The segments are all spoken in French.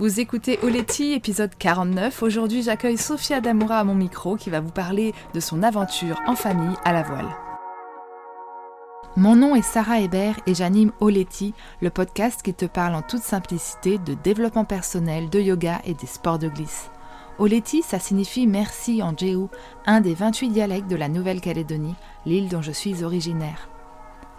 Vous écoutez Oleti, épisode 49. Aujourd'hui, j'accueille Sophia Damoura à mon micro qui va vous parler de son aventure en famille à la voile. Mon nom est Sarah Hébert et j'anime Oleti, le podcast qui te parle en toute simplicité de développement personnel, de yoga et des sports de glisse. Oleti, ça signifie merci en Jéhu, un des 28 dialectes de la Nouvelle-Calédonie, l'île dont je suis originaire.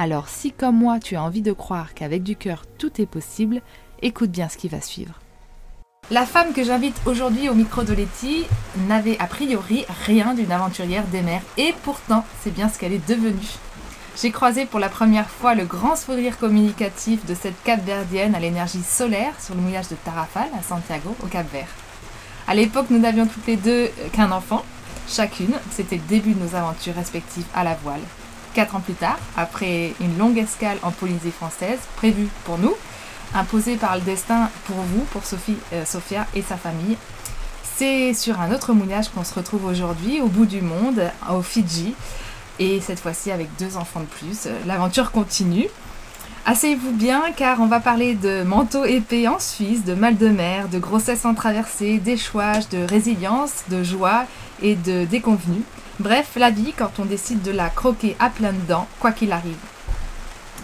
Alors si comme moi tu as envie de croire qu'avec du cœur tout est possible, écoute bien ce qui va suivre. La femme que j'invite aujourd'hui au micro de Letty n'avait a priori rien d'une aventurière des mers et pourtant c'est bien ce qu'elle est devenue. J'ai croisé pour la première fois le grand sourire communicatif de cette Cap-Verdienne à l'énergie solaire sur le mouillage de Tarrafal à Santiago au Cap-Vert. À l'époque, nous n'avions toutes les deux qu'un enfant, chacune. C'était le début de nos aventures respectives à la voile. Quatre ans plus tard, après une longue escale en Polynésie française, prévue pour nous, imposée par le destin pour vous, pour Sophie, euh, Sophia et sa famille, c'est sur un autre mouillage qu'on se retrouve aujourd'hui, au bout du monde, au Fidji, et cette fois-ci avec deux enfants de plus. L'aventure continue. Asseyez-vous bien car on va parler de manteau épais en Suisse, de mal de mer, de grossesse en traversée, d'échouage, de résilience, de joie et de déconvenue. Bref, la vie quand on décide de la croquer à plein dents, quoi qu'il arrive.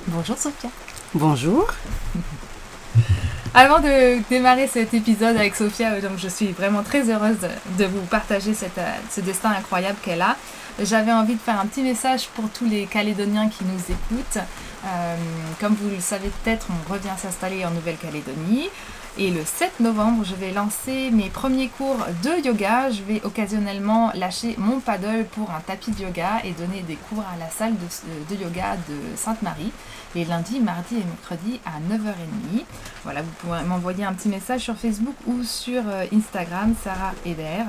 Bonjour Sophia. Bonjour. Avant de démarrer cet épisode avec Sophia, euh, donc je suis vraiment très heureuse de vous partager euh, ce destin incroyable qu'elle a. J'avais envie de faire un petit message pour tous les Calédoniens qui nous écoutent. Euh, comme vous le savez peut-être, on revient s'installer en Nouvelle-Calédonie. Et le 7 novembre, je vais lancer mes premiers cours de yoga. Je vais occasionnellement lâcher mon paddle pour un tapis de yoga et donner des cours à la salle de, yoga de Sainte-Marie les lundis, mardis et mercredis à 9h30. Voilà, vous pouvez m'envoyer un petit message sur Facebook ou sur euh, Instagram, Sarah Eder.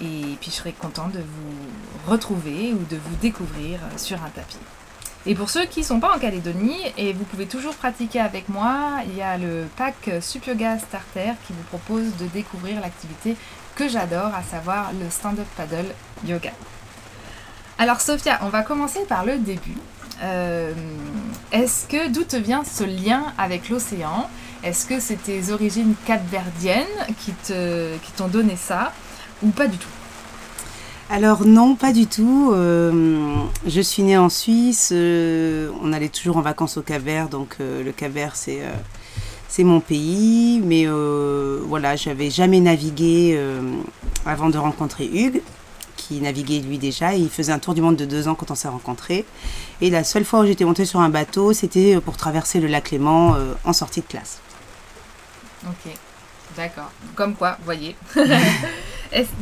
Et puis je serai contente de vous retrouver ou de vous découvrir euh, sur un tapis. Et pour ceux qui ne sont pas en Calédonie, et vous pouvez toujours pratiquer avec moi, il y a le pack Sup Yoga Starter qui vous propose de découvrir l'activité que j'adore, à savoir le stand-up paddle yoga. Alors Sophia, on va commencer par le début. Euh, est-ce que d'où te vient ce lien avec l'océan? Est-ce que c'est tes origines capverdiennes qui t'ont donné ça? Ou pas du tout? Alors non, pas du tout. Euh, je suis née en Suisse. Euh, on allait toujours en vacances au Cap-Vert, donc euh, le Cap-Vert c'est mon pays. Mais voilà, j'avais jamais navigué avant de rencontrer Hugues, qui naviguait lui déjà. il faisait un tour du monde de deux ans quand on s'est rencontrés. Et la seule fois où j'étais montée sur un bateau, c'était pour traverser le lac Léman en sortie de classe. D'accord. Comme quoi, voyez.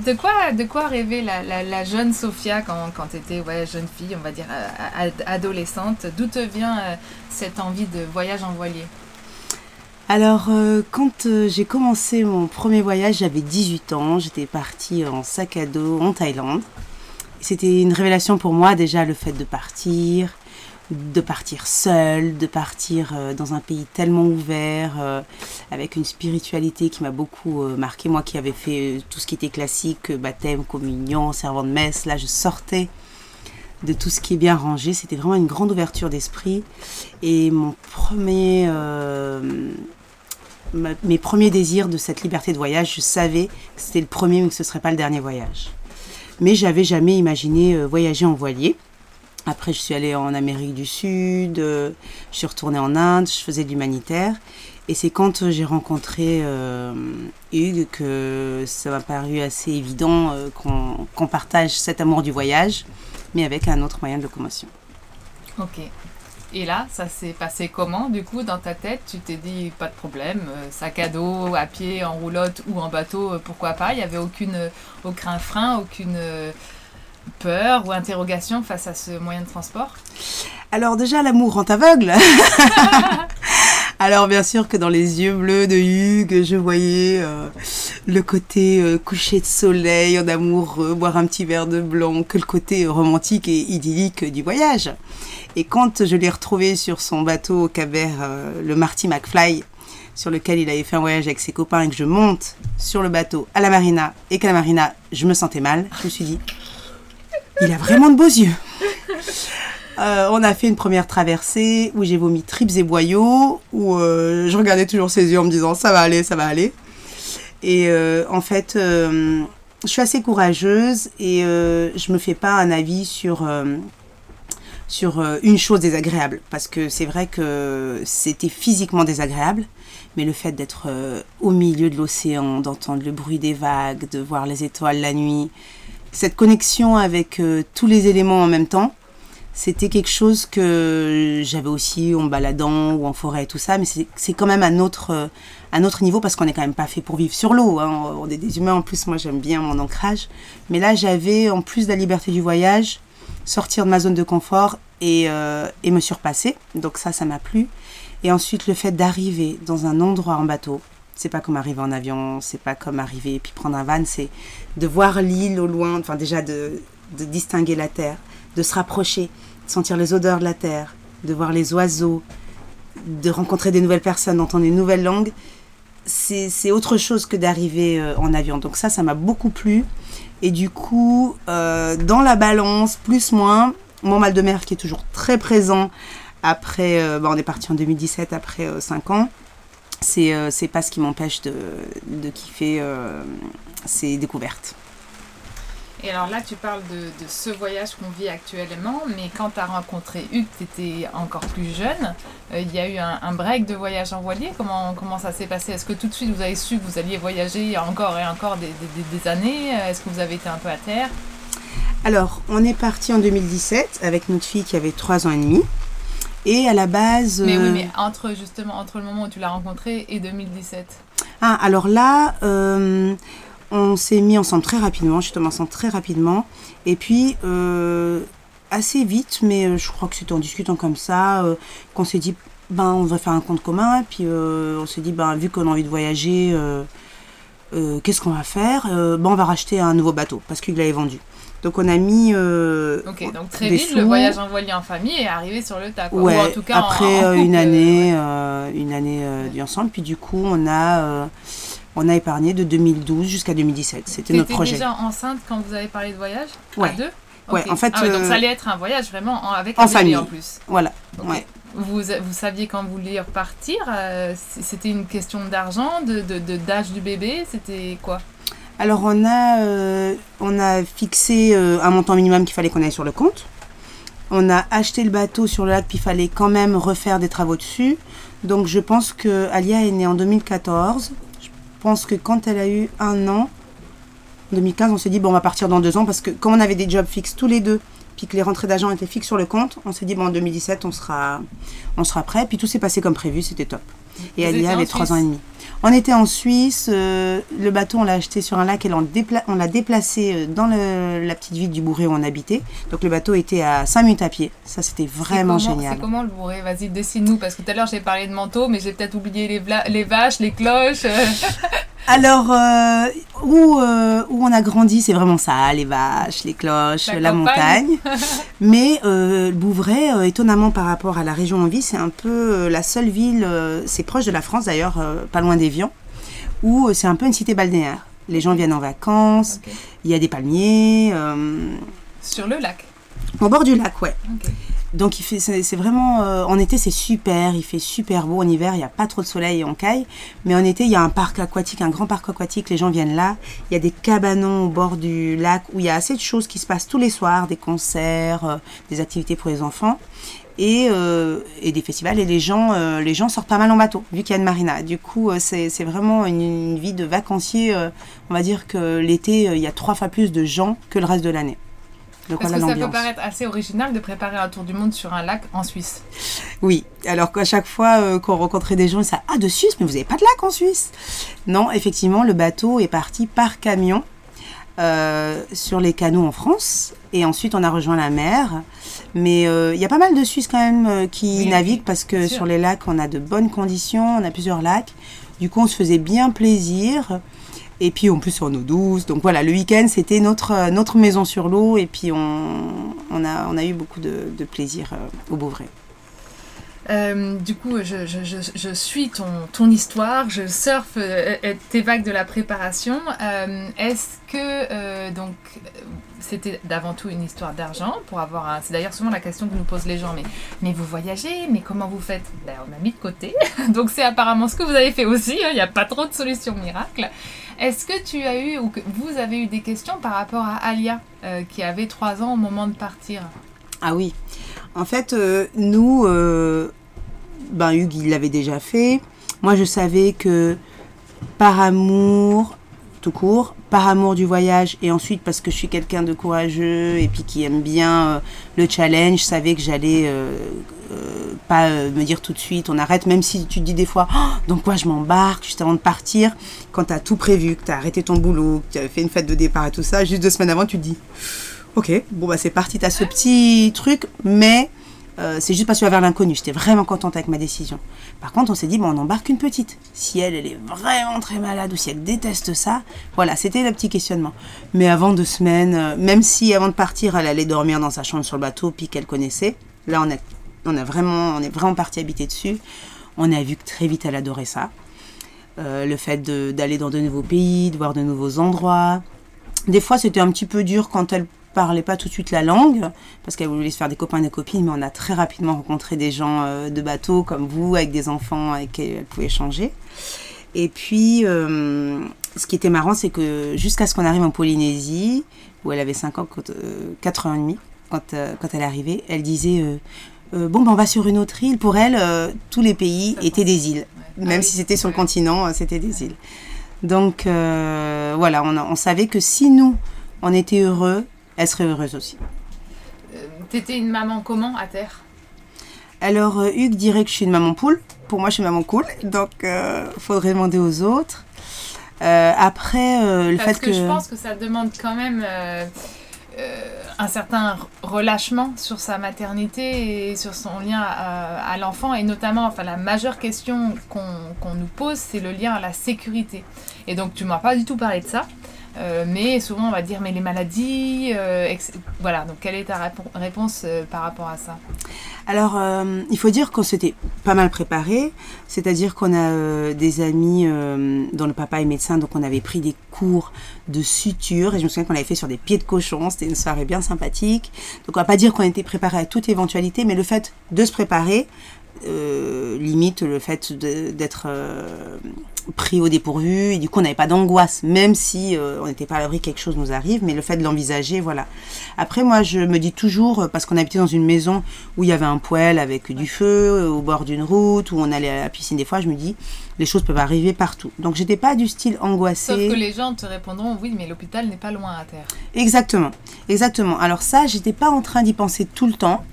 de quoi, de quoi rêvait la, jeune Sophia quand, quand tu étais jeune fille, on va dire euh, adolescente? D'où te vient euh, cette envie de voyage en voilier? Alors, euh, quand j'ai commencé mon premier voyage, j'avais 18 ans. J'étais partie en sac à dos en Thaïlande. C'était une révélation pour moi, déjà, le fait de partir, de partir seul, de partir dans un pays tellement ouvert, avec une spiritualité qui m'a beaucoup euh, marqué. Moi qui avais fait tout ce qui était classique, baptême, communion, servant de messe, là je sortais de tout ce qui est bien rangé. C'était vraiment une grande ouverture d'esprit. Et mon premier, mes premiers désirs de cette liberté de voyage, je savais que c'était le premier mais que ce ne serait pas le dernier voyage. Mais j'avais jamais imaginé voyager en voilier. Après, je suis allée en Amérique du Sud, euh, je suis retournée en Inde, je faisais de l'humanitaire. Et c'est quand j'ai rencontré euh, Hugues que ça m'a paru assez évident euh, qu'on partage cet amour du voyage, mais avec un autre moyen de locomotion. Ok. Et là, ça s'est passé comment Du coup, dans ta tête, tu t'es dit pas de problème, sac à dos, à pied, en roulotte ou en bateau, pourquoi pas? Il n'y avait aucune, aucun frein, aucune peur ou interrogation face à ce moyen de transport? Alors déjà, l'amour rend aveugle. Alors bien sûr que dans les yeux bleus de Hugues, je voyais euh, le côté euh, coucher de soleil en amoureux, boire un petit verre de blanc, que le côté romantique et idyllique du voyage. Et quand je l'ai retrouvé sur son bateau au Cabert, euh, le Marty McFly, sur lequel il avait fait un voyage avec ses copains et que je monte sur le bateau à la marina et qu'à la marina je me sentais mal, je me suis dit, il a vraiment de beaux yeux. Euh, on a fait une première traversée où j'ai vomi tripes et boyaux, où euh, je regardais toujours ses yeux en me disant ça va aller, ça va aller. Et euh, en fait, je suis assez courageuse et je me fais pas un avis sur sur une chose désagréable parce que c'est vrai que c'était physiquement désagréable mais le fait d'être au milieu de l'océan, d'entendre le bruit des vagues, de voir les étoiles la nuit, cette connexion avec tous les éléments en même temps, c'était quelque chose que j'avais aussi en baladant ou en forêt et tout ça, mais c'est quand même un autre, un autre niveau parce qu'on n'est quand même pas fait pour vivre sur l'eau. Hein. On est des humains en plus, moi j'aime bien mon ancrage. Mais là j'avais en plus de la liberté du voyage, sortir de ma zone de confort et, euh, et me surpasser. Donc ça, ça m'a plu. Et ensuite le fait d'arriver dans un endroit en bateau, c'est pas comme arriver en avion, c'est pas comme arriver et puis prendre un van, c'est de voir l'île au loin, enfin déjà de, de distinguer la terre de se rapprocher, de sentir les odeurs de la terre, de voir les oiseaux, de rencontrer des nouvelles personnes, d'entendre une nouvelle langue, c'est autre chose que d'arriver euh, en avion. Donc ça, ça m'a beaucoup plu. Et du coup, euh, dans la balance, plus moins, mon mal de mer qui est toujours très présent après, euh, bah, on est parti en 2017 après 5 ans, c'est pas ce qui m'empêche de, de, kiffer ces découvertes. Et alors là, tu parles de, ce voyage qu'on vit actuellement, mais quand tu as rencontré Hugues, tu étais encore plus jeune. Euh, il y a eu un, break de voyage en voilier. Comment, comment ça s'est passé? Est-ce que tout de suite vous avez su que vous alliez voyager encore et encore des, des, années? Est-ce que vous avez été un peu à terre? Alors, on est parti en 2017 avec notre fille qui avait 3 ans et demi. Et à la base. Mais oui, euh, mais entre justement entre le moment où tu l'as rencontré et 2017. Ah, alors là, euh, on s'est mis ensemble très rapidement, je suis tombée ensemble très rapidement. Et puis, euh, assez vite, mais euh, je crois que c'était en discutant comme ça, euh, qu'on s'est dit, ben, on va faire un compte commun. Et puis, on s'est dit, ben, vu qu'on a envie de voyager, qu'est-ce qu'on va faire ben, On va racheter un nouveau bateau, parce qu'il l'avait vendu. Donc on a mis. ok, donc très vite, le voyage en voilier en famille est arrivé sur le tas. Ouais, en tout cas, après une année, une année ensemble. Puis du coup, on a on a épargné de 2012 jusqu'à 2017. C'était notre projet. déjà enceinte quand vous avez parlé de voyage? Ouais. À deux? Ouais, en fait. Ah donc ça euh, allait être un voyage vraiment avec un famille en plus. Voilà. Vous, vous saviez quand vous vouliez repartir euh, C'était une question d'argent, de d'âge du bébé C'était quoi? Alors on a, euh, on a fixé un montant minimum qu'il fallait qu'on aille sur le compte. On a acheté le bateau sur le lac, puis il fallait quand même refaire des travaux dessus. Donc je pense que Alia est née en 2014 pense que quand elle a eu un an, en 2015, on s'est dit, bon, on va partir dans deux ans, parce que comme on avait des jobs fixes tous les deux, puis que les rentrées d'agents étaient fixes sur le compte, on s'est dit, bon, en 2017, on sera, on sera prêt. Puis tout s'est passé comme prévu, c'était top. Et elle avait trois ans et demi. On était en Suisse, euh, le bateau on l'a acheté sur un lac et on l'a déplacé euh, dans la petite ville du Bourré où on habitait. Donc le bateau était à 5 minutes à pied. Ça c'était vraiment génial. C'est comment le Bourré? Vas-y, dessine-nous parce que tout à l'heure j'ai parlé de manteau mais j'ai peut-être oublié les, les, vaches, les cloches. Alors, euh, où, où on a grandi, c'est vraiment ça, les vaches, les cloches, la, montagne. Mais le Bouvray, étonnamment par rapport à la région on vit, c'est un peu la seule ville, c'est proche de la France d'ailleurs, pas loin des où euh, c'est un peu une cité balnéaire. Les gens viennent en vacances, il y a des palmiers. Euh, Sur le lac Au bord du lac, ouais. Donc il fait, c'est vraiment, euh, en été c'est super, il fait super beau. En hiver il n'y a pas trop de soleil et on caille, mais en été il y a un parc aquatique, un grand parc aquatique. Les gens viennent là. Il y a des cabanons au bord du lac où il y a assez de choses qui se passent tous les soirs, des concerts, des activités pour les enfants et, euh, et, des festivals et les gens, euh, les gens sortent pas mal en bateau vu qu'il y a une marina. Du coup, euh, c'est vraiment une, vie de vacancier. on va dire que l'été, il y a trois fois plus de gens que le reste de l'année. Que ça peut paraître assez original de préparer un tour du monde sur un lac en Suisse. Oui, alors qu'à chaque fois qu'on rencontrait des gens, ils disaient Ah, de Suisse, mais vous n'avez pas de lac en Suisse? Non, effectivement, le bateau est parti par camion sur les canaux en France et ensuite on a rejoint la mer. Mais euh, il y a pas mal de Suisses quand même euh, qui Oui, naviguent oui, parce que sur les lacs, on a de bonnes conditions, on a plusieurs lacs. Du coup, on se faisait bien plaisir. Et puis en plus, en eau douce. Donc voilà, le week-end, c'était notre, euh, notre maison sur l'eau. Et puis on, a, on a eu beaucoup de, plaisir euh, au Bouvray. Euh, du coup, je, je- suis ton, ton histoire, je surfe tes vagues de la préparation. Est-ce que, donc, c'était d'avant tout une histoire d'argent pour avoir un... C'est d'ailleurs souvent la question que nous posent les gens, mais, mais vous voyagez, mais comment vous faites? Ben, On a mis de côté, donc c'est apparemment ce que vous avez fait aussi, hein, il n'y a pas trop de solutions miracles. Est-ce que tu as eu, ou que vous avez eu des questions par rapport à Alia, euh, qui avait 3 ans au moment de partir? Ah oui. En fait, euh, nous, euh, ben Hugues, l'avait déjà fait. Moi, je savais que par amour, tout court, par amour du voyage, et ensuite parce que je suis quelqu'un de courageux et puis qui aime bien euh, le challenge, je savais que j'allais euh, euh, pas me dire tout de suite, on arrête, même si tu te dis des fois, Oh, donc quoi, je m'embarque juste avant de partir, quand tu as tout prévu, que tu as arrêté ton boulot, que tu as fait une fête de départ et tout ça, juste deux semaines avant, tu te dis, Ok, bon bah c'est parti, t'as ce petit truc, mais euh, c'est juste parce que vers l'inconnu. J'étais vraiment contente avec ma décision. Par contre, on s'est dit, bon, on embarque une petite. Si elle, elle est vraiment très malade ou si elle déteste ça, voilà, c'était le petit questionnement. Mais avant deux semaines, euh, même si avant de partir, elle allait dormir dans sa chambre sur le bateau, puis qu'elle connaissait, là, on, a, on, a vraiment, on est vraiment parti habiter dessus. On a vu que très vite, elle adorait ça. Euh, le fait d'aller dans de nouveaux pays, de voir de nouveaux endroits. Des fois, c'était un petit peu dur quand elle parlait pas tout de suite la langue, parce qu'elle voulait se faire des copains et des copines, mais on a très rapidement rencontré des gens euh, de bateau comme vous, avec des enfants avec qui elle pouvait échanger. Et puis, euh, ce qui était marrant, c'est que jusqu'à ce qu'on arrive en Polynésie, où elle avait 5 ans, quand, euh, 4 ans et demi, quand, quand elle arrivée, elle disait euh, Euh, Bon, ben, on va sur une autre île. Pour elle, tous les pays étaient des îles. Ouais. Même Ah si c'était sur le Ouais. continent, c'était des îles. Donc, voilà, on, a- on savait que si nous, on était heureux, elle serait heureuse aussi. Euh, T'étais une maman comment à terre? Alors, euh, Hugues dirait que je suis une maman poule. Pour moi, je suis maman cool. Donc, euh, faudrait demander aux autres. Euh, après, euh, le Parce fait que, que... je pense que ça demande quand même un certain relâchement sur sa maternité et sur son lien à, à l'enfant. Et notamment, enfin, la majeure question qu'on qu'on nous pose, c'est le lien à la sécurité. Et donc, tu m'as pas du tout parlé de ça. Euh, mais souvent, on va dire, mais les maladies, euh, voilà. Donc, quelle est ta répo- réponse euh, par rapport à ça? Alors, il faut dire qu'on s'était pas mal préparé, c'est-à-dire qu'on a des amis dont le papa est médecin, donc on avait pris des cours de suture, et je me souviens qu'on l'avait fait sur des pieds de cochon, c'était une soirée bien sympathique. Donc on va pas dire qu'on était préparé à toute éventualité, mais le fait de se préparer, limite le fait d'être pris au dépourvu, et du coup on n'avait pas d'angoisse, même si euh, on n'était pas à l'abri que quelque chose nous arrive, mais le fait de l'envisager, voilà. Après moi je me dis toujours, parce qu'on habitait dans une maison où il y avait un poêle avec du feu euh, au bord d'une route, où on allait à la piscine des fois, je me dis, les choses peuvent arriver partout. Donc j'étais pas du style angoissée. Sauf que les gens te répondront, oui, mais l'hôpital n'est pas loin à terre. Exactement, exactement. Alors ça, j'étais pas en train d'y penser tout le temps.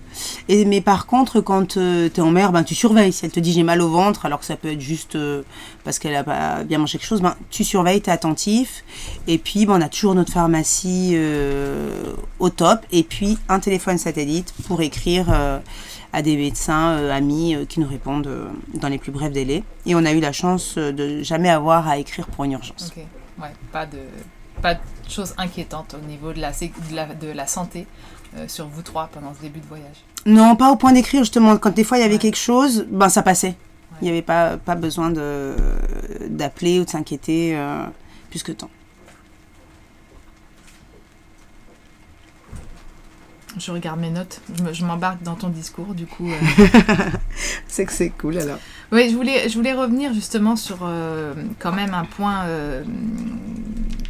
Mais par contre, quand tu es en mer, ben, tu surveilles. Si elle te dit j'ai mal au ventre, alors que ça peut être juste euh, parce qu'elle a pas bien mangé quelque chose, ben, tu surveilles, tu es attentif. Et puis, ben, on a toujours notre pharmacie euh, au top. Et puis, un téléphone satellite pour écrire euh, à des médecins euh, amis euh, qui nous répondent euh, dans les plus brefs délais. Et on a eu la chance euh, de jamais avoir à écrire pour une urgence. Ok, ouais, pas de, pas de choses inquiétantes au niveau de la, de la santé euh, sur vous trois pendant ce début de voyage. Non, pas au point d'écrire justement. Quand des fois il y avait Ouais. quelque chose, ben ça passait. Il n'y avait pas, pas besoin de d'appeler ou de s'inquiéter euh, plus que tant. Je regarde mes notes, je me- je m'embarque dans ton discours, du coup. euh. C'est que c'est cool alors. Oui, je voulais, je voulais revenir justement sur euh, quand même un point euh,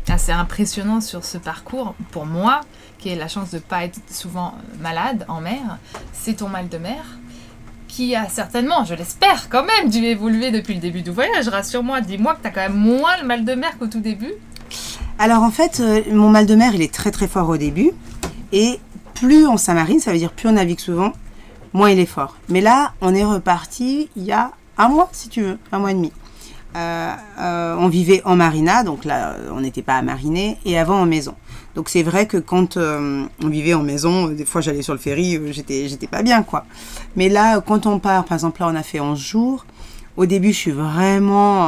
assez impressionnant sur ce parcours. Pour moi, qui ai la chance de ne pas être souvent malade en mer, c'est ton mal de mer qui a certainement, je l'espère quand même, dû évoluer depuis le début du voyage. Rassure-moi, dis-moi que tu as quand même moins le mal de mer qu'au tout début. Alors en fait, euh, mon mal de mer, il est très très fort au début. Et plus on s'amarine, ça veut dire plus on navigue souvent, moins il est fort. Mais là, on est reparti il y a un mois, si tu veux, un mois et demi. euh, euh, on vivait en marina, donc là, on n'était pas à mariner, et avant en maison. Donc c'est vrai que quand euh, on vivait en maison, des fois j'allais sur le ferry, j'étais, j'étais pas bien, quoi. Mais là, quand on part, par exemple, là, on a fait 11 jours. Au début, je suis vraiment,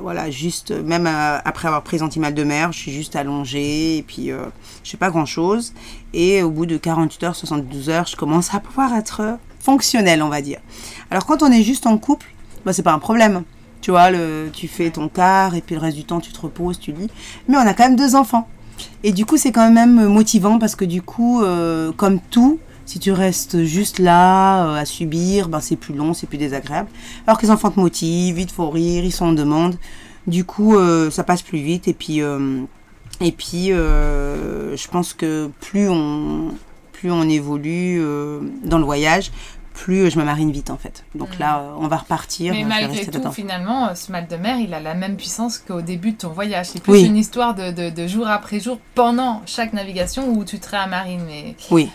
voilà, juste, même après avoir pris antimal de mer, je suis juste allongée, et puis je fais pas grand-chose. Et au bout de 48 heures, 72 heures, je commence à pouvoir être fonctionnelle, on va dire. Alors quand on est juste en couple, bah, c'est pas un problème. Tu vois, le, tu fais ton quart et puis le reste du temps, tu te reposes, tu lis. Mais on a quand même deux enfants. Et du coup, c'est quand même motivant parce que du coup, euh, comme tout, si tu restes juste là euh, à subir, ben c'est plus long, c'est plus désagréable. Alors que les enfants te motivent, ils te font rire, ils sont en demande. Du coup, euh, ça passe plus vite. Et puis, et puis je pense que plus on, plus on évolue dans le voyage, plus je me marine vite en fait. Donc mm. là, on va repartir. Mais malgré tout, finalement, ce mal de mer, il a la même puissance qu'au début de ton voyage. C'est plus une histoire de, de, jour après jour pendant chaque navigation où tu te réamarines. Mais oui.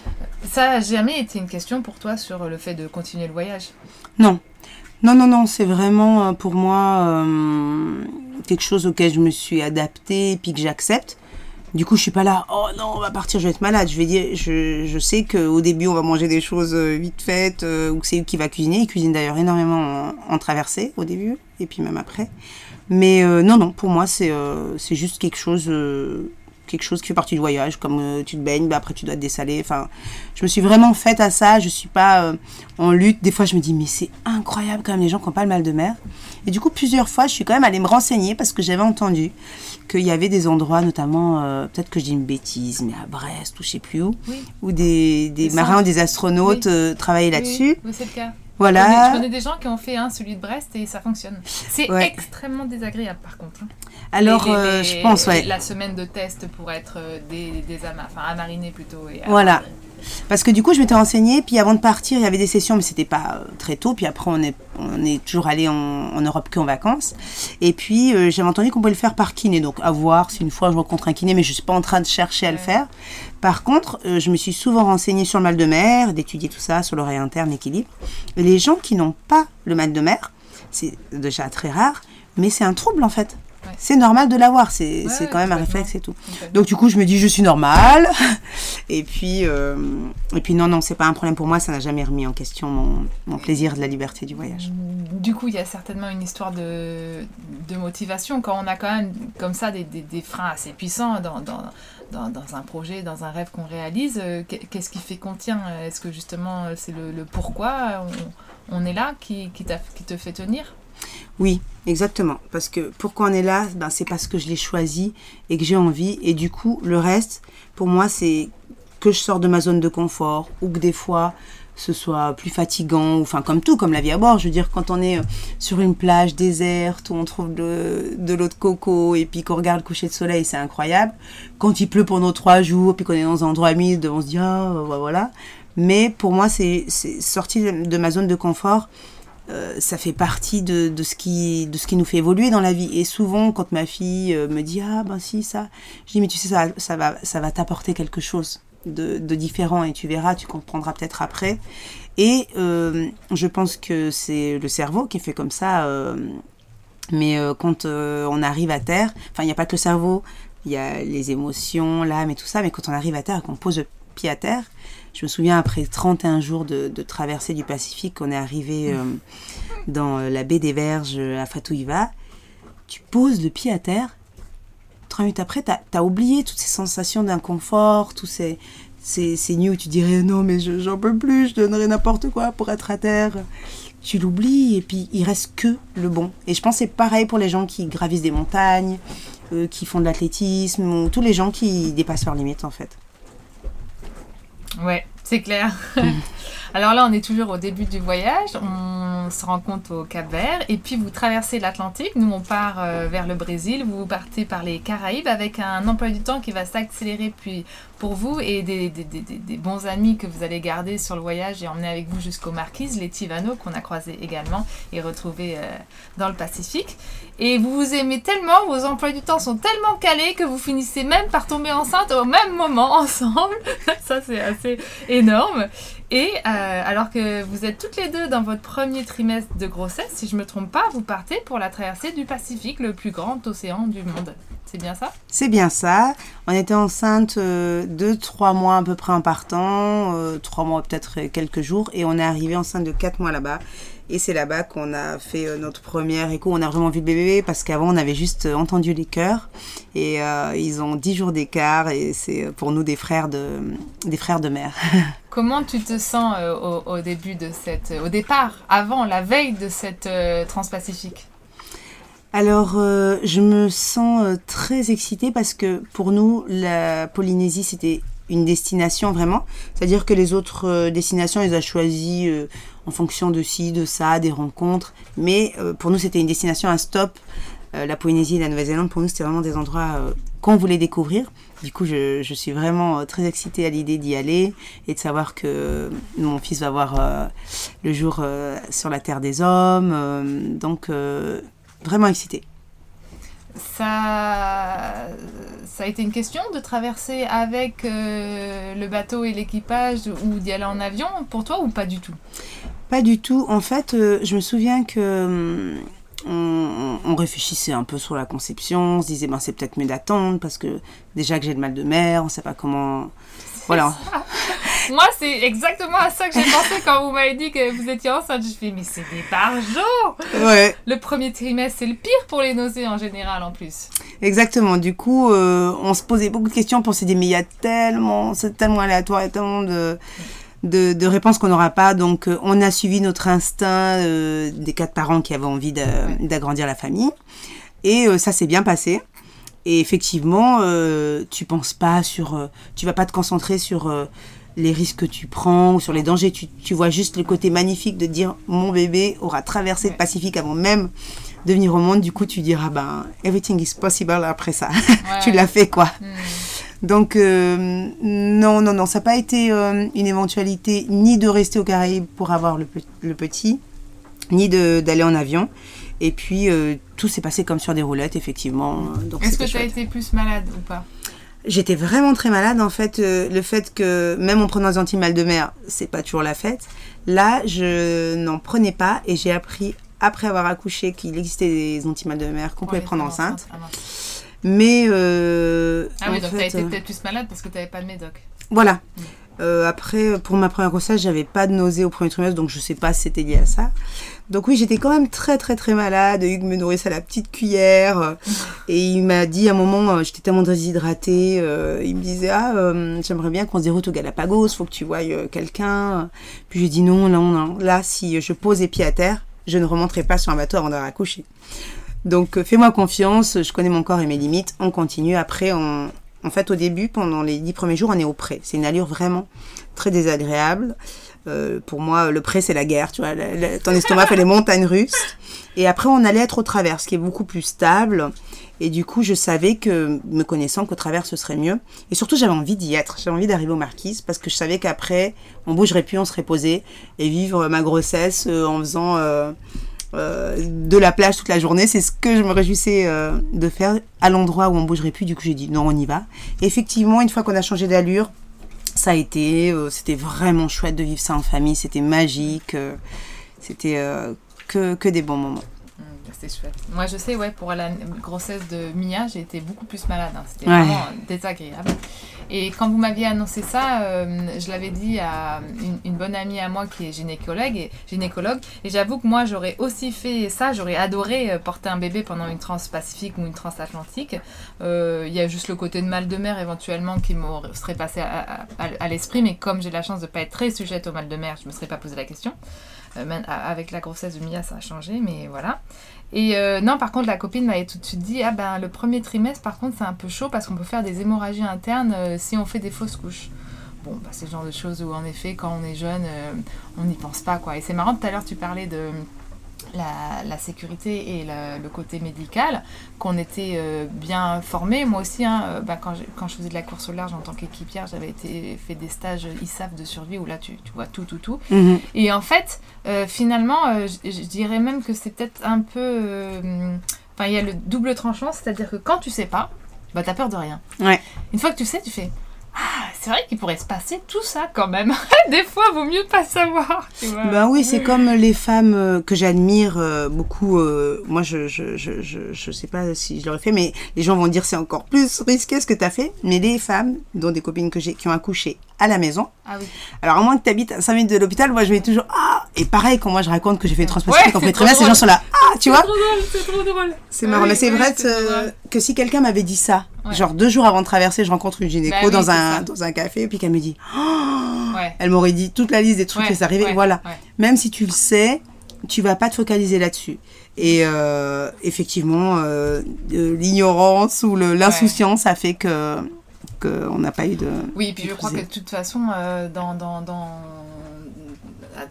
Ça n'a jamais été une question pour toi sur le fait de continuer le voyage? Non. Non, non, non, c'est vraiment euh, pour moi euh, quelque chose auquel je me suis adaptée et puis que j'accepte. Du coup, je suis pas là, oh non, on va partir, je vais être malade. Je vais dire, je, je sais qu'au début, on va manger des choses euh, vite faites, euh, ou que c'est lui qui va cuisiner. Il cuisine d'ailleurs énormément en, traversée au début, et puis même après. Mais euh, non, non, pour moi, c'est c'est juste quelque chose quelque chose qui fait partie du voyage, comme tu te baignes, bah, après tu dois te dessaler. Enfin, je me suis vraiment faite à ça. Je suis pas en lutte. Des fois, je me dis, mais c'est incroyable quand même les gens qui n'ont pas le mal de mer. Et du coup, plusieurs fois, je suis quand même allée me renseigner parce que j'avais entendu qu'il y avait des endroits, notamment, euh, peut-être que je dis une bêtise, mais à Brest ou je sais plus où, où des, des marins ou des astronautes travaillaient là-dessus. Oui, c'est le cas. Voilà. Je connais, des gens qui ont fait un, celui de Brest, et ça fonctionne. C'est extrêmement désagréable, par contre. Hein. Alors, euh, je pense, ouais. La semaine de test pour être euh, des, des enfin, amariner plutôt. Et voilà. Parce que du coup, je m'étais renseignée, puis avant de partir, il y avait des sessions, mais c'était pas euh, très tôt. Puis après, on est, on est toujours allé en, en Europe qu'en vacances. Et puis, j'avais entendu qu'on pouvait le faire par kiné. Donc, à voir si une fois je rencontre un kiné, mais je suis pas en train de chercher à le faire. Par contre, je me suis souvent renseignée sur le mal de mer, d'étudier tout ça, sur l'oreille interne, l'équilibre. Et les gens qui n'ont pas le mal de mer, c'est déjà très rare, mais c'est un trouble en fait. C'est normal de l'avoir, c'est quand même un réflexe et tout. Donc du coup, je me dis, je suis normale. et puis, euh, et puis non, non, c'est pas un problème pour moi, ça n'a jamais remis en question mon, mon, plaisir de la liberté du voyage. Du coup, il y a certainement une histoire de, de motivation quand on a quand même comme ça des, des, des freins assez puissants dans, dans, dans, dans, un projet, dans un rêve qu'on réalise. Euh, qu'est-ce qui fait qu'on tient? Est-ce que justement c'est le, le, pourquoi? On, on, est là qui, qui, qui te fait tenir? Oui, exactement. Parce que pourquoi on est là, ben, c'est parce que je l'ai choisi et que j'ai envie. Et du coup, le reste, pour moi, c'est que je sors de ma zone de confort ou que des fois, ce soit plus fatigant, ou enfin comme tout, comme la vie à bord. Je veux dire, quand on est euh, sur une plage déserte où on trouve de, l'eau de coco et puis qu'on regarde le coucher de soleil, c'est incroyable. Quand il pleut pendant trois jours, puis qu'on est dans un endroit humide, on se dit ah voilà. Mais pour moi, c'est sortir de ma zone de confort euh, ça fait partie de, ce qui, de ce qui nous fait évoluer dans la vie. Et souvent, quand ma fille euh, me dit Ah, ben si, ça, je dis Mais tu sais, ça, ça va, ça va t'apporter quelque chose de, différent et tu verras, tu comprendras peut-être après. Et euh, je pense que c'est le cerveau qui fait comme ça. mais quand on arrive à terre, enfin, il n'y a pas que le cerveau, il y a les émotions, l'âme et tout ça, mais quand on arrive à terre qu'on pose le pied à terre, je me souviens, après 31 jours de, traversée du Pacifique, on est arrivé euh, dans euh, la baie des Verges euh, à Fatouiva. Tu poses le pied à terre. Trois minutes après, tu as, oublié toutes ces sensations d'inconfort, tous ces, ces, ces où tu dirais non, mais j'en peux plus, je donnerais n'importe quoi pour être à terre. Tu l'oublies et puis il reste que le bon. Et je pense c'est pareil pour les gens qui gravissent des montagnes, qui font de l'athlétisme, ou tous les gens qui dépassent leurs limites en fait. Ouais, c'est clair. Alors là, on est toujours au début du voyage. On se rencontre au Cap Vert et puis vous traversez l'Atlantique. Nous, on part euh, vers le Brésil. Vous partez par les Caraïbes avec un emploi du temps qui va s'accélérer puis pour vous et des, bons amis que vous allez garder sur le voyage et emmener avec vous jusqu'aux Marquises, les Tivano qu'on a croisés également et retrouvés euh, dans le Pacifique. Et vous vous aimez tellement, vos emplois du temps sont tellement calés que vous finissez même par tomber enceinte au même moment ensemble. Ça, c'est assez énorme. Et euh, alors que vous êtes toutes les deux dans votre premier trimestre de grossesse, si je me trompe pas, vous partez pour la traversée du Pacifique, le plus grand océan du monde. C'est bien ça? C'est bien ça. On était enceinte euh, de trois mois à peu près en partant, euh, trois mois peut-être quelques jours, et on est arrivé enceinte de quatre mois là-bas. Et c'est là-bas qu'on a fait euh, notre première écho. On a vraiment vu le bébé parce qu'avant on avait juste euh, entendu les cœurs. Et euh, ils ont dix jours d'écart et c'est pour nous des frères de, des frères de mère. Comment tu te sens au, au, début de cette, au départ, avant, la veille de cette transpacifique? Alors, je me sens très excitée parce que pour nous, la Polynésie, c'était une destination vraiment. C'est-à-dire que les autres destinations, ils ont choisi en fonction de ci, de ça, des rencontres. Mais euh, pour nous, c'était une destination, un stop. Euh, la Polynésie et la Nouvelle-Zélande, pour nous, c'était vraiment des endroits euh, qu'on voulait découvrir. Du coup, je, je suis vraiment très excitée à l'idée d'y aller et de savoir que mon fils va voir le jour sur la Terre des Hommes. donc, vraiment excitée. Ça, ça a été une question de traverser avec le bateau et l'équipage ou d'y aller en avion pour toi ou pas du tout? Pas du tout. En fait, euh, je me souviens que on, réfléchissait un peu sur la conception. On se disait, ben, c'est peut-être mieux d'attendre parce que déjà que j'ai le mal de mer, on ne sait pas comment. Voilà. Moi, c'est exactement à ça que j'ai pensé quand vous m'avez dit que vous étiez enceinte. Je me suis dit, mais c'est des par jour Ouais. Le premier trimestre, c'est le pire pour les nausées en général en plus. Exactement. Du coup, euh, on se posait beaucoup de questions. On s'est dit, mais il y a tellement, c'est tellement aléatoire, il y a tellement de de, réponses qu'on n'aura pas. Donc, euh, on a suivi notre instinct euh, des quatre parents qui avaient envie d'agrandir la famille. Et euh, ça s'est bien passé. Et effectivement, tu penses pas sur, tu vas pas te concentrer sur les risques que tu prends ou sur les dangers. Tu, vois juste le côté magnifique de dire mon bébé aura traversé le Pacifique avant même de venir au monde. Du coup, tu diras ben everything is possible après ça. tu l'as fait quoi. Hmm. Donc, euh, non, non, non, ça n'a pas été euh, une éventualité ni de rester au Caraïbes pour avoir le, petit, ni d'aller en avion. Et puis, euh, tout s'est passé comme sur des roulettes, effectivement. Est-ce que tu as été plus malade ou pas? J'étais vraiment très malade. En fait, le fait que même en prenant des anti-mal de mer, c'est pas toujours la fête. Là, je n'en prenais pas et j'ai appris après avoir accouché qu'il existait des anti-mal de mer qu'on pouvait prendre enceinte. Ah mais. Euh, ah oui, donc tu as été euh, peut-être plus malade parce que tu n'avais pas de médoc. Voilà. Mm. Euh, après, pour ma première grossesse, j'avais pas de nausées au premier trimestre, donc je sais pas si c'était lié à ça. Donc oui, j'étais quand même très très très malade. Hugues me nourrissait à la petite cuillère. et il m'a dit à un moment, j'étais tellement déshydratée, il me disait, ah, j'aimerais bien qu'on se déroute au Galapagos, faut que tu voies quelqu'un. Puis j'ai dit non, non, non. Là, si je pose les pieds à terre, je ne remonterai pas sur un bateau avant d'avoir accouché. Donc euh, fais-moi confiance, je connais mon corps et mes limites, on continue. Après, on... en fait, au début, pendant les dix premiers jours, on est au pré. C'est une allure vraiment très désagréable. Euh, pour moi, le pré, c'est la guerre, tu vois. ton estomac fait les montagnes russes. Et après, on allait être au travers, ce qui est beaucoup plus stable. Et du coup, je savais que, me connaissant, qu'au travers, ce serait mieux. Et surtout, j'avais envie d'y être. J'avais envie d'arriver aux marquises parce que je savais qu'après, on bougerait plus, on serait posé et vivre ma grossesse euh, en faisant euh, de la plage toute la journée. C'est ce que je me réjouissais euh, de faire à l'endroit où on bougerait plus. Du coup, j'ai dit non, on y va. effectivement, une fois qu'on a changé d'allure, ça a été, euh, c'était vraiment chouette de vivre ça en famille. C'était magique. c'était que des bons moments. C'est chouette. Moi, je sais, ouais, pour la grossesse de Mia, j'ai été beaucoup plus malade. Hein. C'était vraiment désagréable. Et quand vous m'aviez annoncé ça, euh, je l'avais dit à une, bonne amie à moi qui est gynécologue. Et, gynécologue, et j'avoue que moi, j'aurais aussi fait ça. J'aurais adoré euh, porter un bébé pendant une transpacifique ou une transatlantique. Euh, il y a juste le côté de mal de mer éventuellement qui me serait passé à, à l'esprit. Mais comme j'ai la chance de ne pas être très sujette au mal de mer, je ne me serais pas posé la question. avec la grossesse de Mia, ça a changé, mais voilà. Et euh, non, par contre, la copine m'avait tout de suite dit Ah ben, le premier trimestre, par contre, c'est un peu chaud parce qu'on peut faire des hémorragies internes euh, si on fait des fausses couches. Bon, bah, c'est le genre de choses où, en effet, quand on est jeune, euh, on n'y pense pas, quoi. Et c'est marrant, tout à l'heure, tu parlais de la, sécurité et le côté médical, qu'on était euh, bien formés. Moi aussi, hein, euh, bah, quand, quand, je faisais de la course au large en tant qu'équipière, j'avais été fait des stages ISAF de survie où là, tu, tu vois tout, tout, tout. Mhm. Et en fait, euh, finalement, je, dirais même que c'est peut-être un peu... Enfin, il y a le double tranchant, c'est-à-dire que quand tu sais pas, bah, tu as peur de rien. Ouais. Une fois que tu sais, tu fais... Ah, c'est vrai qu'il pourrait se passer tout ça quand même. Des fois, vaut mieux pas savoir. tu vois. Ben oui, c'est comme les femmes euh, que j'admire euh, beaucoup. euh, moi, je, je, je, je, je sais pas si je l'aurais fait, mais les gens vont dire c'est encore plus risqué ce que tu as fait. Mais les femmes, dont des copines que j'ai, qui ont accouché à la maison, Ah oui. alors à moins que tu habites à 5 minutes de l'hôpital, moi je vais toujours Ah Et pareil, quand moi je raconte que j'ai fait une transposition, Ouais, c'est fait très bien, ces gens sont là Ah, tu vois? C'est trop drôle, c'est trop drôle. C'est Ah marrant, oui, mais c'est oui, vrai que si quelqu'un m'avait dit ça, Ouais. genre deux jours avant de traverser, je rencontre une gynéco Bah oui, dans, un, ça. dans un café, puis qu'elle me dit Ouais. Elle m'aurait dit toute la liste des trucs qui sont arrivés, voilà. Même si tu le sais, tu vas pas te focaliser là-dessus. Et euh, effectivement, euh, l'ignorance ou l'insouciance a fait que qu'on n'a pas eu de. Oui, et puis je crois que de toute façon, euh, dans, dans,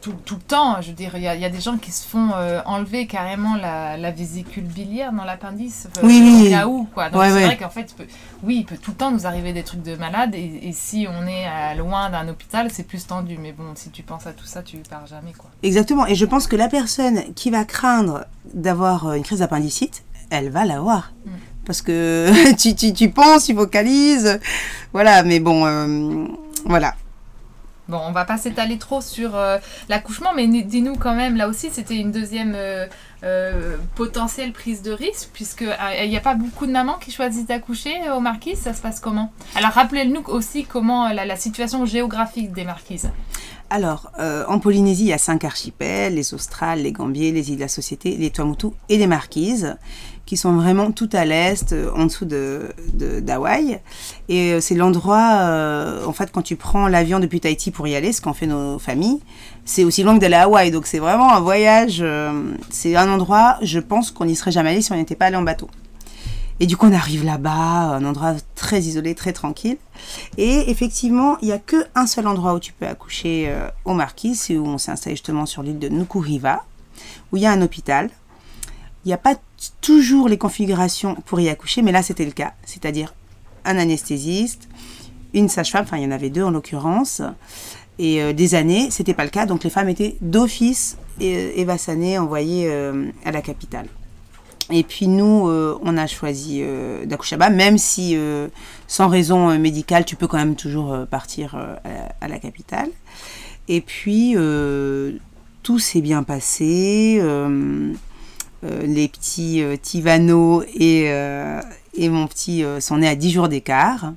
tout, tout le temps, je veux dire, il y, a- il y a des gens qui se font euh, enlever carrément la, la vésicule biliaire dans l'appendice, euh, Oui, au oui. cas où, quoi. Donc Ouais, c'est ouais. vrai qu'en fait, il peut- oui, il peut tout le temps nous arriver des trucs de malade, et, et si on est à loin d'un hôpital, c'est plus tendu. Mais bon, si tu penses à tout ça, tu pars jamais, quoi. Exactement. Et je pense que la personne qui va craindre d'avoir euh, une crise d'appendicite, elle va l'avoir. Mm. Parce que tu, tu, tu penses, tu vocalises. Voilà, mais bon, euh, voilà. Bon, on va pas s'étaler trop sur euh, l'accouchement, mais dis-nous quand même, là aussi, c'était une deuxième euh, euh, potentielle prise de risque, puisque il n'y a pas beaucoup de mamans qui choisissent d'accoucher aux marquises, ça se passe comment? Alors rappelez-nous aussi comment la situation géographique des marquises. Alors, euh, en Polynésie, il y a cinq archipels, les Australes, les Gambiers, les îles de la Société, les Tuamotu et les Marquises, qui sont vraiment tout à l'est, euh, en dessous de d'Hawaï. Et euh, c'est l'endroit, euh, en fait, quand tu prends l'avion depuis Tahiti pour y aller, ce qu'ont fait nos familles, c'est aussi loin que d'aller à Hawaï. Donc c'est vraiment un voyage, euh, c'est un endroit, je pense qu'on n'y serait jamais allé si on n'était pas allé en bateau. Et du coup, on arrive là-bas, un endroit très isolé, très tranquille. Et effectivement, il n'y a qu'un seul endroit où tu peux accoucher euh, au Marquis, c'est où on s'est installé justement sur l'île de Nukuriva, où il y a un hôpital. Il n'y a pas toujours les configurations pour y accoucher, mais là c'était le cas. C'est-à-dire un anesthésiste, une sage-femme, enfin il y en avait deux en l'occurrence, et euh, des années, c'était pas le cas, donc les femmes étaient d'office euh, évassanées, envoyées à la capitale. Et puis nous, euh, on a choisi euh, là-bas, même si euh, sans raison euh, médicale, tu peux quand même toujours partir à, la capitale. Et puis, tout s'est bien passé. les petits Tivano et, et mon petit sont nés à 10 jours d'écart.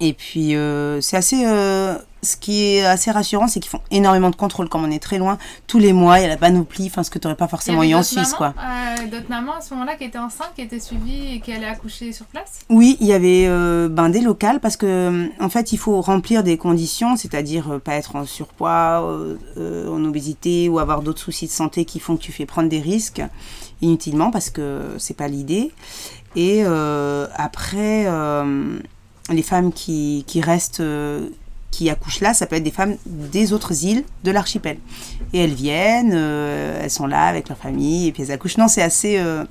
Et puis, euh, c'est assez. euh, ce qui est assez rassurant, c'est qu'ils font énormément de contrôles. Comme on est très loin, tous les mois, il y a la panoplie, enfin, ce que tu n'aurais pas forcément eu en Suisse, d'autres quoi. mamans, euh, D'autres mamans à ce moment-là qui étaient enceintes, qui étaient suivies et qui allaient accoucher sur place? Oui, il y avait euh, ben, des locales parce que en fait il faut remplir des conditions, c'est-à-dire pas être en surpoids, en obésité ou avoir d'autres soucis de santé qui font que tu fais prendre des risques inutilement parce que c'est pas l'idée. Et après, les femmes qui, qui restent, euh, qui accouchent là, ça peut être des femmes des autres îles de l'archipel. Et elles viennent, euh, elles sont là avec leur famille et puis elles accouchent. Non, c'est assez. euh,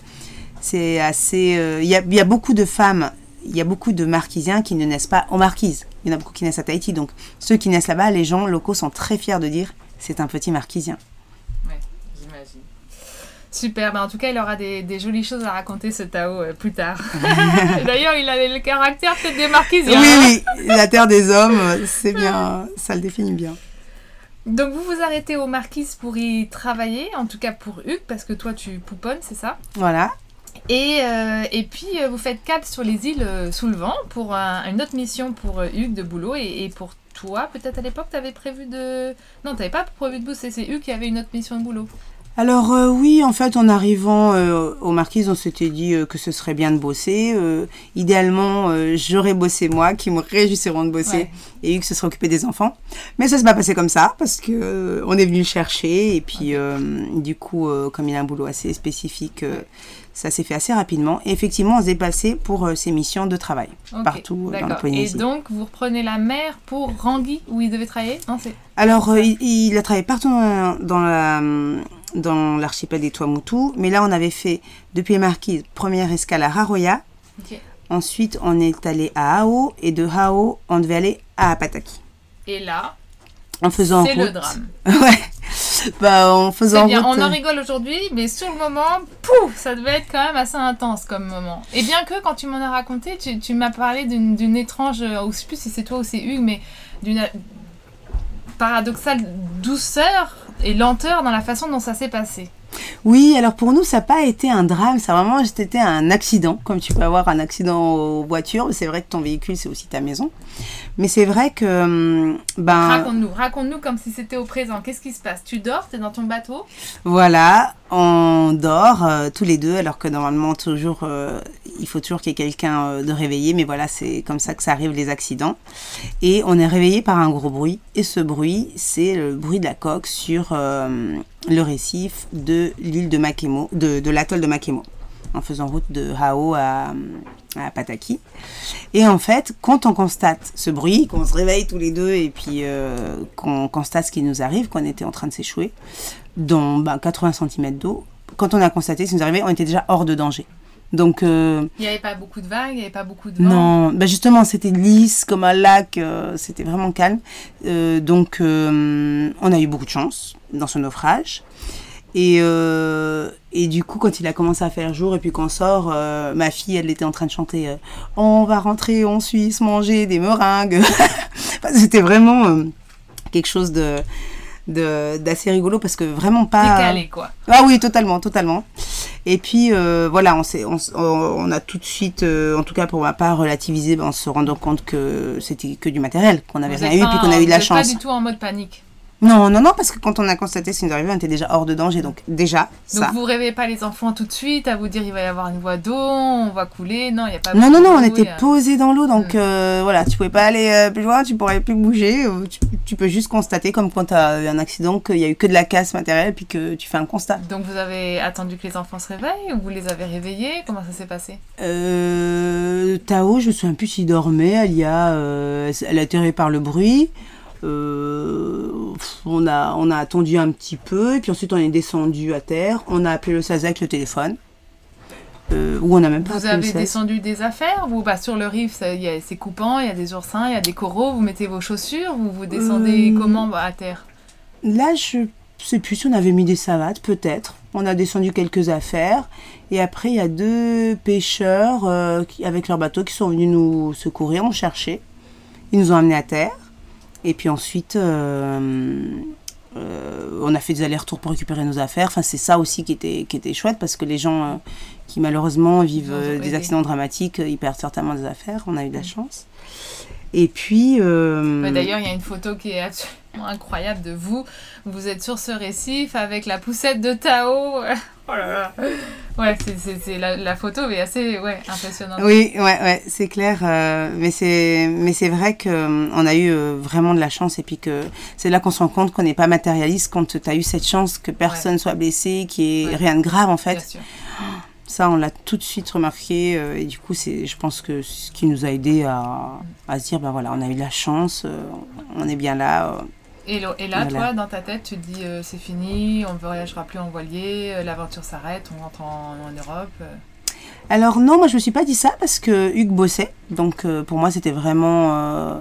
c'est assez. Il y, a, y a beaucoup de femmes, il y a beaucoup de marquisiens qui ne naissent pas en marquise. Il y en a beaucoup qui naissent à Tahiti. Donc, ceux qui naissent là-bas, les gens locaux sont très fiers de dire c'est un petit marquisien. Super, bah en tout cas, il aura des, des jolies choses à raconter, ce Tao, euh, plus tard. D'ailleurs, il a le caractère peut-être des marquisiens. hein. Oui, oui, la terre des hommes, c'est bien, ça le définit bien. Donc, vous vous arrêtez aux marquises pour y travailler, en tout cas pour Hugues, parce que toi, tu pouponnes, c'est ça? Voilà. et, euh, et puis, euh, vous faites cap sur les îles sous le vent pour un- une autre mission pour Hugues de boulot et, et pour toi, peut-être à l'époque, tu avais prévu de. Non, tu pas prévu de bosser, c'est Hugues qui avait une autre mission de boulot. Alors euh, oui, en fait, en arrivant euh, aux marquises, on s'était dit euh, que ce serait bien de bosser. Euh, idéalement, euh, j'aurais bossé moi, qui me réjouisseront de bosser, Ouais. et Hugues se serait occupé des enfants. Mais ça s'est pas passé comme ça, parce que euh, on est venu le chercher, et puis euh, du coup, euh, comme il a un boulot assez spécifique, euh, ça s'est fait assez rapidement. Et effectivement, on s'est passé pour euh, ses missions de travail, partout euh, dans la d'accord. Et Polynésie. donc, vous reprenez la mer pour Rangui, où il devait travailler Non. Alors, euh, il, il a travaillé partout dans la- dans la dans l'archipel des Tuamotu, mais là, on avait fait depuis les Marquises, première escale à Raroya. Ensuite, on est allé à Hao, et de Hao, on devait aller à Apataki. Et là, En faisant c'est le drame. ouais. bah, en faisant bien, route, on en euh, rigole aujourd'hui, mais sur le moment, pouf, ça devait être quand même assez intense comme moment. Et bien que quand tu m'en as raconté, tu, tu m'as parlé d'une étrange, euh, ou je sais plus si c'est toi ou c'est Hugues, mais d'une euh, paradoxale douceur et lenteur dans la façon dont ça s'est passé. Oui, alors pour nous, ça n'a pas été un drame, ça a vraiment été un accident, comme tu peux avoir un accident aux voitures. C'est vrai que ton véhicule, c'est aussi ta maison. Mais c'est vrai que, hum, ben, Raconte-nous, raconte-nous comme si c'était au présent. Qu'est-ce qui se passe? Tu dors, t'es dans ton bateau? Voilà, on dort euh, tous les deux, alors que normalement, toujours, euh, il faut toujours qu'il y ait quelqu'un euh, de réveillé. Mais voilà, c'est comme ça que ça arrive, les accidents. Et on est réveillé par un gros bruit. Et ce bruit, c'est le bruit de la coque sur le récif de l'île de Makemo, de, l'atoll de Makemo, en faisant route de Hao à, à Pataki. Et en fait, quand on constate ce bruit, qu'on se réveille tous les deux et puis euh, qu'on constate ce qui nous arrive, qu'on était en train de s'échouer dans ben, 80 cm d'eau, quand on a constaté ce qui nous arrivait, on était déjà hors de danger. Donc, euh, Il n'y avait pas beaucoup de vagues, il n'y avait pas beaucoup de vent. non, ben justement, c'était lisse comme un lac, euh, c'était vraiment calme. Euh, donc, on a eu beaucoup de chance dans ce naufrage. Et, et du coup, quand il a commencé à faire jour et puis qu'on sort, ma fille, elle était en train de chanter On va rentrer en Suisse manger des meringues. C'était vraiment quelque chose de- d'assez rigolo parce que vraiment pas Décalé, quoi. ah oui, totalement, totalement. Et puis euh, voilà, on, s'est- on, on a tout de suite, euh, en tout cas pour ma part, relativisé en se rendant compte que c'était que du matériel, qu'on n'avait rien eu, puis qu'on a eu de la chance. pas du tout en mode panique. Non, non, non, parce que quand on a constaté ce qui nous arrivait, on était déjà hors de danger, donc déjà Donc ça. vous rêvez pas les enfants tout de suite à vous dire il va y avoir une voie d'eau, on va couler. Non, il n'y a pas Non, non, non, on était a- posé dans l'eau, donc Mm. euh, voilà, tu pouvais pas aller euh, plus loin, tu pourrais plus bouger. euh, Tu, tu peux juste constater, comme quand tu as eu un accident, qu'il y a eu que de la casse matérielle, puis que tu fais un constat. Donc vous avez attendu que les enfants se réveillent ou vous les avez réveillés Comment ça s'est passé? Euh, Tao, je me souviens plus s'il dormait. Elle, y a, euh, elle a atterri par le bruit. Euh, on, a, on a attendu un petit peu. Et puis ensuite, on est descendu à terre. On a appelé le SAS avec le téléphone. Euh, ou on a même pas Vous avez descendu des affaires Vous, bah, sur le riff, c'est coupant, il y a des oursins, il y a des coraux, vous mettez vos chaussures ou vous descendez Euh, comment bah, à terre? Là, je sais plus si on avait mis des savates, peut-être. On a descendu quelques affaires. Et après, il y a deux pêcheurs euh, qui, avec leur bateau qui sont venus nous secourir, nous chercher. Ils nous ont amenés à terre. Et puis ensuite, euh, euh, on a fait des allers-retours pour récupérer nos affaires. Enfin, c'est ça aussi qui était, qui était chouette parce que les gens euh, qui malheureusement vivent euh, des accidents dramatiques, ils perdent certainement des affaires. On a eu de la chance. Et puis. euh, Ouais, D'ailleurs, il y a une photo qui est absolument incroyable de vous. Vous êtes sur ce récif avec la poussette de Tao. Oh là là. Ouais, c'est, la, la photo est assez ouais, impressionnante. Oui, ouais, ouais, c'est clair. euh, mais c'est, mais c'est vrai que euh, on a eu vraiment de la chance et puis que c'est là qu'on se rend compte qu'on n'est pas matérialiste quand tu as eu cette chance que personne soit blessé, qu'il n'y ait Ouais. rien de grave en Bien fait. sûr. Ça, on l'a tout de suite remarqué euh, et du coup, c'est, je pense que ce qui nous a aidé à, à se dire, ben voilà, on a eu de la chance, euh, on est bien là. euh. Et, là, Voilà. toi, dans ta tête, tu te dis c'est fini, on ne voyagera plus en voilier, l'aventure s'arrête, on rentre en, en Europe. Alors non, moi je me suis pas dit ça parce que Hugues bossait, donc pour moi c'était vraiment,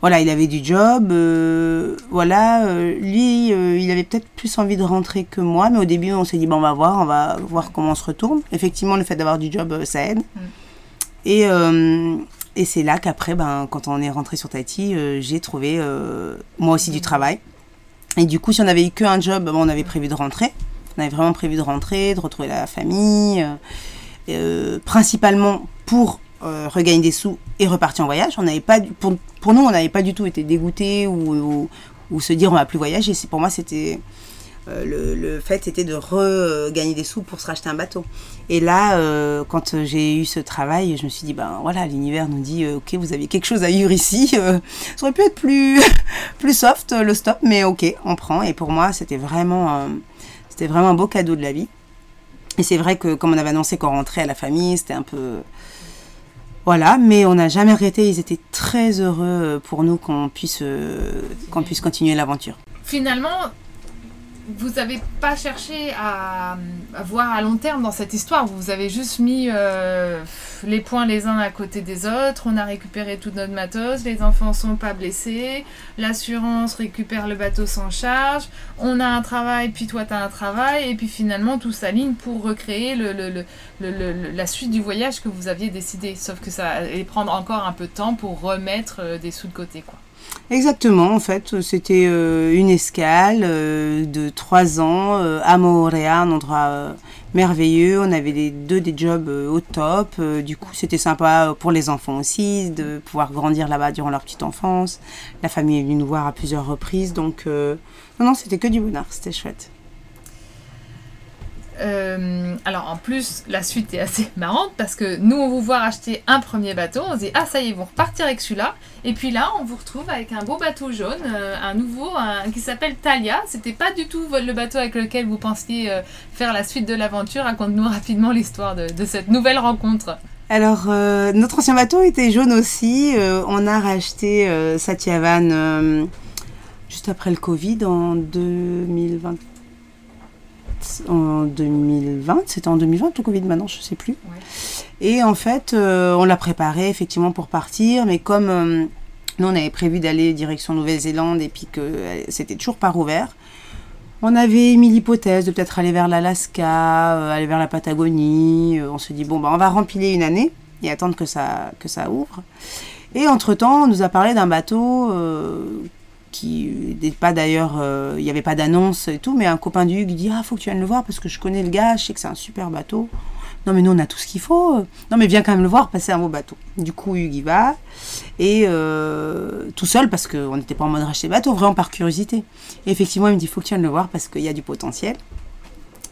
voilà, il avait du job, euh, voilà, euh, lui euh, il avait peut-être plus envie de rentrer que moi, mais au début on s'est dit bon on va voir, on va voir comment on se retourne. Effectivement le fait d'avoir du job ça aide. Mm. Et et c'est là qu'après ben quand on est rentré sur euh, j'ai trouvé moi aussi du travail. Et du coup si on avait eu qu'un job, ben, on avait prévu de rentrer. On avait vraiment prévu de rentrer, de retrouver la famille. principalement pour euh, regagner des sous et repartir en voyage. On n'avait pas, pour, pour nous, on n'avait pas du tout été dégoûté ou, ou, ou se dire on va plus voyager. Pour moi c'était euh, le, le fait c'était de regagner des sous pour se racheter un bateau. Et là, euh, quand j'ai eu ce travail, je me suis dit ben voilà, l'univers nous dit ok, vous avez quelque chose à vivre ici. ça aurait pu être plus plus soft le stop, mais ok, on prend. Et pour moi, c'était vraiment c'était vraiment un beau cadeau de la vie. Et c'est vrai que comme on avait annoncé qu'on rentrait à la famille, c'était un peu... Voilà, mais on n'a jamais regretté. Ils étaient très heureux pour nous qu'on puisse, euh, qu'on puisse continuer l'aventure. Finalement, vous n'avez pas cherché à, à voir à long terme dans cette histoire, vous avez juste mis euh, les points les uns à côté des autres, on a récupéré toute notre matos, les enfants sont pas blessés, l'assurance récupère le bateau sans charge, on a un travail, puis toi tu as un travail, et puis finalement tout s'aligne pour recréer le, le, le, la suite du voyage que vous aviez décidé. Sauf que ça allait prendre encore un peu de temps pour remettre euh, des sous de côté. quoi. Exactement, en fait, c'était euh, une escale euh, de trois ans à Moorea, un endroit merveilleux. On avait les deux des jobs au top. du coup, c'était sympa pour les enfants aussi de pouvoir grandir là-bas durant leur petite enfance. La famille est venue nous voir à plusieurs reprises, donc non, non, c'était que du bonheur, c'était chouette. Euh, alors en plus, la suite est assez marrante parce que nous, on vous voit acheter un premier bateau, on se dit ah ça y est, ils vont repartir avec celui-là. Et puis là, on vous retrouve avec un beau bateau jaune, euh, un nouveau, qui s'appelle Talia. C'était pas du tout le bateau avec lequel vous pensiez euh, faire la suite de l'aventure. Raconte-nous rapidement l'histoire de, cette nouvelle rencontre. Alors, notre ancien bateau était jaune aussi. on a racheté Satyavan juste après le Covid en 2020 en 2020. C'était en 2020 le Covid maintenant, je sais plus. Et en fait, euh, on l'a préparé effectivement pour partir, mais comme euh, nous on avait prévu d'aller direction Nouvelle-Zélande et puis que euh, c'était toujours pas rouvert, on avait mis l'hypothèse de peut-être aller vers l'Alaska, aller vers la Patagonie. on se dit bon bah on va rempiler une année et attendre que ça que ça ouvre. Et entre temps, on nous a parlé d'un bateau qui n'est pas d'ailleurs, euh, il n'y avait pas d'annonce et tout, mais un copain du Hugues dit Ah, faut que tu viennes le voir parce que je connais le gars, je sais que c'est un super bateau. Non, mais nous, on a tout ce qu'il faut. Non, mais viens quand même le voir, passer un beau bateau. Du coup, Hugues y va. Et euh, tout seul, parce qu'on n'était pas en mode racheter bateau, vraiment par curiosité. Et effectivement, il me dit Faut que tu viennes le voir parce qu'il y a du potentiel.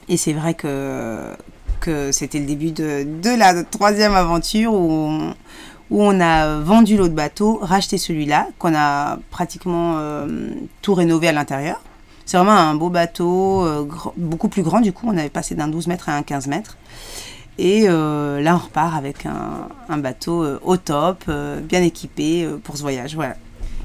Et c'est vrai que, que c'était le début de, de la troisième aventure où on, où on a vendu l'autre bateau, racheté celui-là, qu'on a pratiquement euh, tout rénové à l'intérieur. C'est vraiment un beau bateau, euh, beaucoup plus grand du coup, on avait passé d'un 12 mètres à un 15 mètres. Et euh, là, on repart avec un, bateau au top, bien équipé pour ce voyage. Voilà.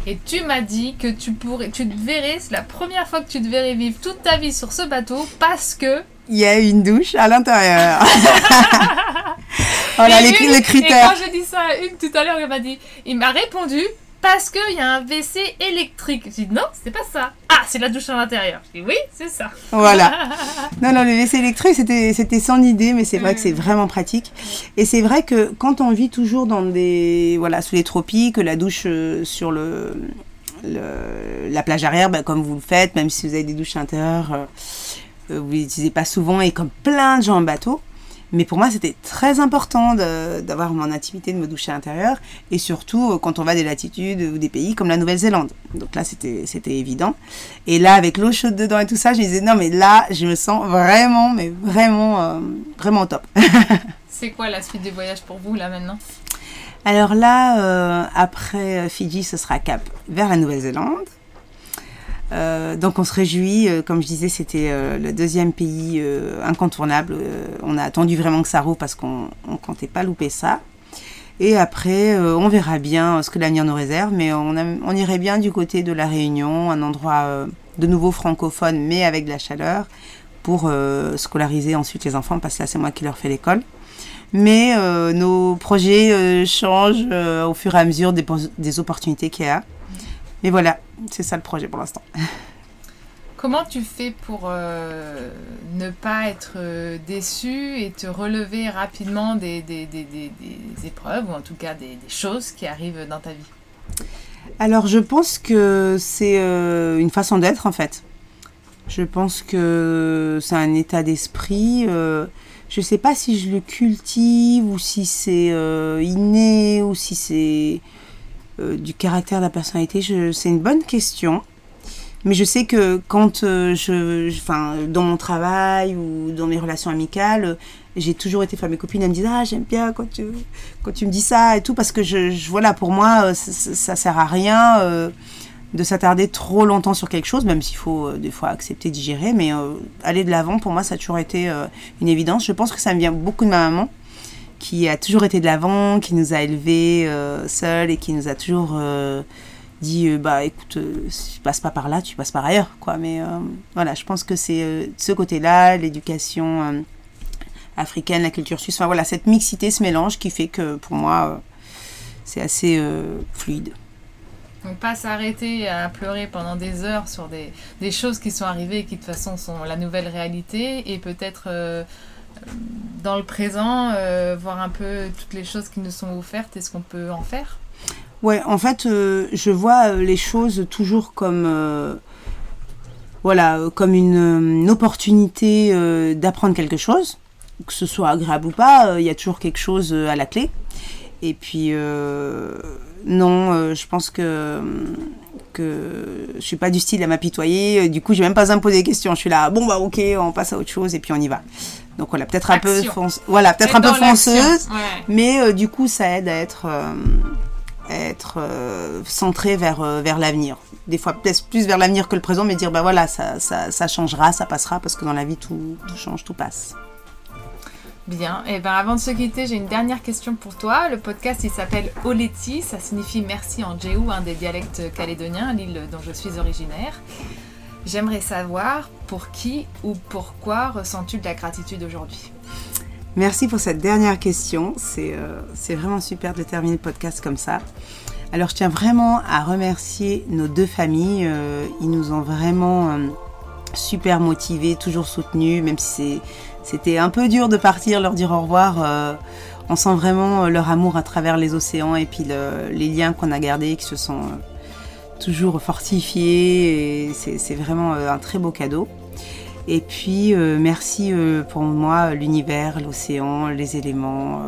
Et tu m'as dit que tu pourrais, tu te verrais, c'est la première fois que tu te verrais vivre toute ta vie sur ce bateau parce que. Il y a une douche à l'intérieur. voilà les, critères. Et quand je dis ça à une tout à l'heure, il m'a dit, il m'a répondu parce qu'il y a un WC électrique. J'ai dit non, c'est pas ça. Ah, c'est la douche à l'intérieur. J'ai dit oui, c'est ça. Voilà. non, non, le WC électrique, c'était, c'était sans idée, mais c'est vrai que c'est mm. vraiment pratique. Et c'est vrai que quand on vit toujours dans des, voilà, sous les tropiques, la douche euh, sur le, la plage arrière, bah, comme vous le faites, même si vous avez des douches intérieures, euh, euh, vous l'utilisez pas souvent et comme plein de gens en bateau, mais pour moi, c'était très important d'avoir mon intimité, de me doucher à l'intérieur. Et surtout, euh, quand on va des latitudes ou des pays comme la Nouvelle-Zélande. Donc là, c'était évident. Et là, avec l'eau chaude dedans et tout ça, je me disais, non, mais là, je me sens vraiment, mais vraiment, euh, vraiment top. C'est quoi la suite des voyages pour vous, là, maintenant? Alors là, euh, après Fidji, ce sera cap vers la Nouvelle-Zélande. Euh, donc on se réjouit, euh, comme je disais, c'était euh, le deuxième pays incontournable. on a attendu vraiment que ça roule parce qu'on ne comptait pas louper ça. Et après, on verra bien ce que l'avenir nous réserve, mais on, irait bien du côté de la Réunion, un endroit de nouveau francophone, mais avec de la chaleur, pour scolariser ensuite les enfants, parce que là c'est moi qui leur fais l'école. Mais nos projets changent au fur et à mesure des opportunités qu'il y a. Mais voilà, c'est ça le projet pour l'instant. Comment tu fais pour euh, ne pas être euh, déçu et te relever rapidement des, des, des, des, épreuves ou en tout cas des, choses qui arrivent dans ta vie? Alors je pense que c'est euh, une façon d'être en fait. Je pense que c'est un état d'esprit. je ne sais pas si je le cultive ou si c'est inné ou si c'est euh, du caractère de la personnalité C'est une bonne question. Mais je sais que quand euh, je, enfin, dans mon travail ou dans mes relations amicales, j'ai toujours été, enfin, mes copines elles me disent ah j'aime bien quand tu, quand tu me dis ça et tout parce que je, voilà pour moi euh, ça, ça, sert à rien de s'attarder trop longtemps sur quelque chose, même s'il faut des fois accepter d'y gérer, mais aller de l'avant pour moi ça a toujours été une évidence. Je pense que ça me vient beaucoup de ma maman qui a toujours été de l'avant, qui nous a élevés euh, seuls et qui nous a toujours euh, dit euh, bah écoute, si tu passes pas par là, tu passes par ailleurs quoi. Mais voilà, je pense que c'est ce côté-là, l'éducation africaine, la culture suisse. Enfin voilà, cette mixité, ce mélange qui fait que pour moi, c'est assez fluide. Donc pas s'arrêter à pleurer pendant des heures sur des, des, choses qui sont arrivées et qui de toute façon sont la nouvelle réalité et peut-être euh, dans le présent euh, voir un peu toutes les choses qui nous sont offertes et ce qu'on peut en faire. Ouais, en fait, euh, je vois les choses toujours comme voilà, comme une, une opportunité d'apprendre quelque chose, que ce soit agréable ou pas, il y a toujours quelque chose à la clé. Et puis non, euh, je pense que que je suis pas du style à m'apitoyer. Du coup, j'ai même pas poser des questions. Je suis là, bon bah ok, on passe à autre chose et puis on y va. Donc voilà, peut-être un peu voilà, peut-être un peu fonceuse, mais euh, du coup, ça aide à être euh, être centré vers vers l'avenir. Des fois peut-être plus vers l'avenir que le présent, mais dire bah voilà, ça, ça, ça changera, ça passera parce que dans la vie tout, tout change, tout passe. Bien, et eh ben avant de se quitter, j'ai une dernière question pour toi. Le podcast il s'appelle Oleti, ça signifie merci en djéou, un des dialectes calédoniens, l'île dont je suis originaire. J'aimerais savoir pour qui ou pourquoi ressens-tu de la gratitude aujourd'hui? Merci pour cette dernière question, euh, c'est vraiment super de terminer le podcast comme ça. Alors je tiens vraiment à remercier nos deux familles, euh, ils nous ont vraiment euh, super motivés, toujours soutenus, même si c'est c'était un peu dur de partir, leur dire au revoir. Euh, on sent vraiment euh, leur amour à travers les océans et puis les liens qu'on a gardés qui se sont euh, toujours fortifiés. Et c'est vraiment un très beau cadeau. Et puis merci pour moi l'univers, l'océan, les éléments,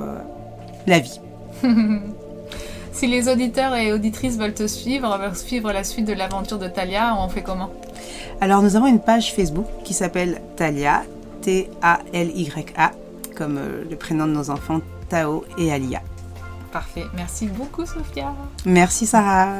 la vie. si les auditeurs et auditrices veulent te suivre, veulent suivre la suite de l'aventure de Talia, on fait comment? Alors nous avons une page Facebook qui s'appelle Talia, T-A-L-Y-A, comme euh, le prénom de nos enfants, Tao et Alia. Parfait. Merci beaucoup, Sophia. Merci, Sarah.